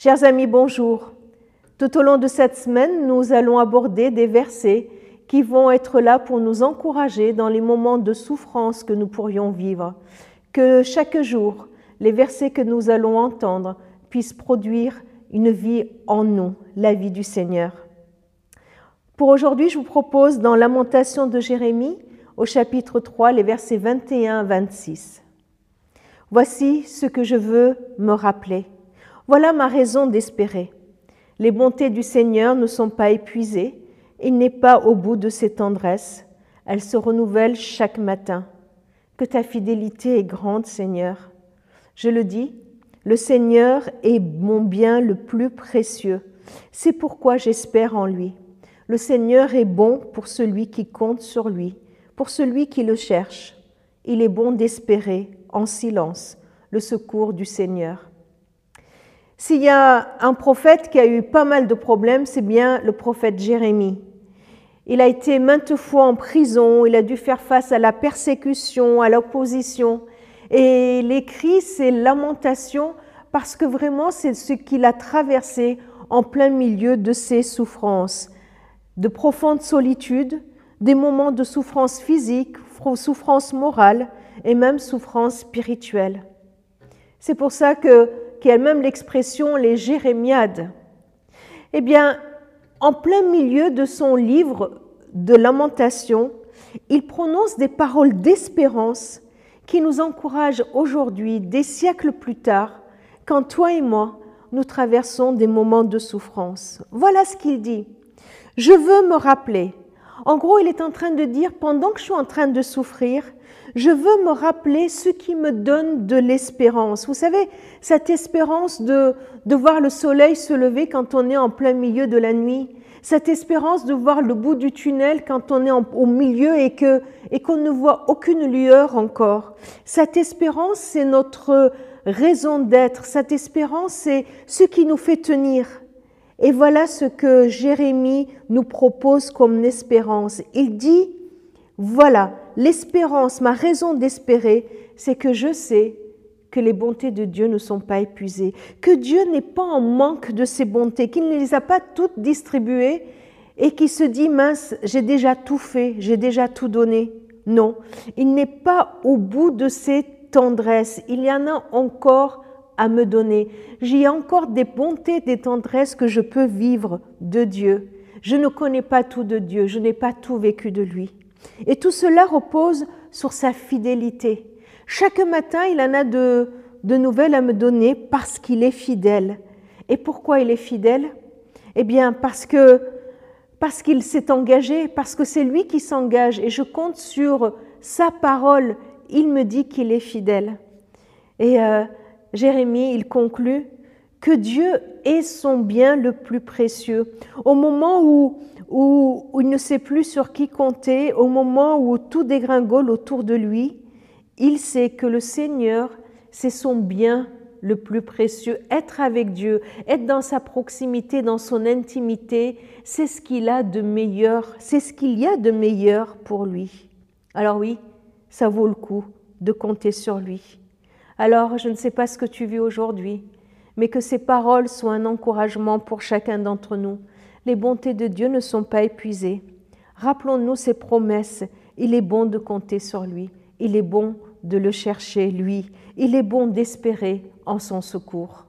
Chers amis, bonjour. Tout au long de cette semaine, nous allons aborder des versets qui vont être là pour nous encourager dans les moments de souffrance que nous pourrions vivre. Que chaque jour, les versets que nous allons entendre puissent produire une vie en nous, la vie du Seigneur. Pour aujourd'hui, je vous propose dans Lamentation de Jérémie, au chapitre 3, les versets 21 à 26. Voici ce que je veux me rappeler. Voilà ma raison d'espérer. Les bontés du Seigneur ne sont pas épuisées, il n'est pas au bout de ses tendresses, elles se renouvellent chaque matin. Que ta fidélité est grande, Seigneur. Je le dis, le Seigneur est mon bien le plus précieux. C'est pourquoi j'espère en lui. Le Seigneur est bon pour celui qui compte sur lui, pour celui qui le cherche. Il est bon d'espérer en silence le secours du Seigneur. S'il y a un prophète qui a eu pas mal de problèmes, c'est bien le prophète Jérémie. Il a été maintes fois en prison, il a dû faire face à la persécution, à l'opposition. Et il écrit ses lamentations parce que vraiment c'est ce qu'il a traversé en plein milieu de ses souffrances, de profonde solitude, des moments de souffrance physique, souffrance morale et même souffrance spirituelle. C'est pour ça que qui a même l'expression les jérémiades. Eh bien, en plein milieu de son livre de lamentation, il prononce des paroles d'espérance qui nous encouragent aujourd'hui, des siècles plus tard, quand toi et moi, nous traversons des moments de souffrance. Voilà ce qu'il dit. Je veux me rappeler. En gros, il est en train de dire, pendant que je suis en train de souffrir, je veux me rappeler ce qui me donne de l'espérance. Vous savez, cette espérance de, de voir le soleil se lever quand on est en plein milieu de la nuit, cette espérance de voir le bout du tunnel quand on est au milieu et que et qu'on ne voit aucune lueur encore. Cette espérance, c'est notre raison d'être. Cette espérance, c'est ce qui nous fait tenir. Et voilà ce que Jérémie nous propose comme espérance. Il dit, voilà, l'espérance, ma raison d'espérer, c'est que je sais que les bontés de Dieu ne sont pas épuisées, que Dieu n'est pas en manque de ses bontés, qu'il ne les a pas toutes distribuées et qui se dit, mince, j'ai déjà tout fait, j'ai déjà tout donné. Non, il n'est pas au bout de ses tendresses, il y en a encore à me donner. J'ai encore des bontés, des tendresses que je peux vivre de Dieu. Je ne connais pas tout de Dieu, je n'ai pas tout vécu de lui. Et tout cela repose sur sa fidélité. Chaque matin, il en a de, nouvelles à me donner parce qu'il est fidèle. Et pourquoi il est fidèle? Eh bien, parce que parce qu'il s'est engagé, parce que c'est lui qui s'engage, et je compte sur sa parole. Il me dit qu'il est fidèle. Et euh, Jérémie, il conclut que Dieu est son bien le plus précieux. Au moment où, où, il ne sait plus sur qui compter, au moment où tout dégringole autour de lui, il sait que le Seigneur, c'est son bien le plus précieux. Être avec Dieu, être dans sa proximité, dans son intimité, c'est ce qu'il a de meilleur, c'est ce qu'il y a de meilleur pour lui. Alors oui, ça vaut le coup de compter sur lui. Alors, je ne sais pas ce que tu vis aujourd'hui, mais que ces paroles soient un encouragement pour chacun d'entre nous. Les bontés de Dieu ne sont pas épuisées. Rappelons-nous ses promesses. Il est bon de compter sur lui. Il est bon de le chercher, lui. Il est bon d'espérer en son secours.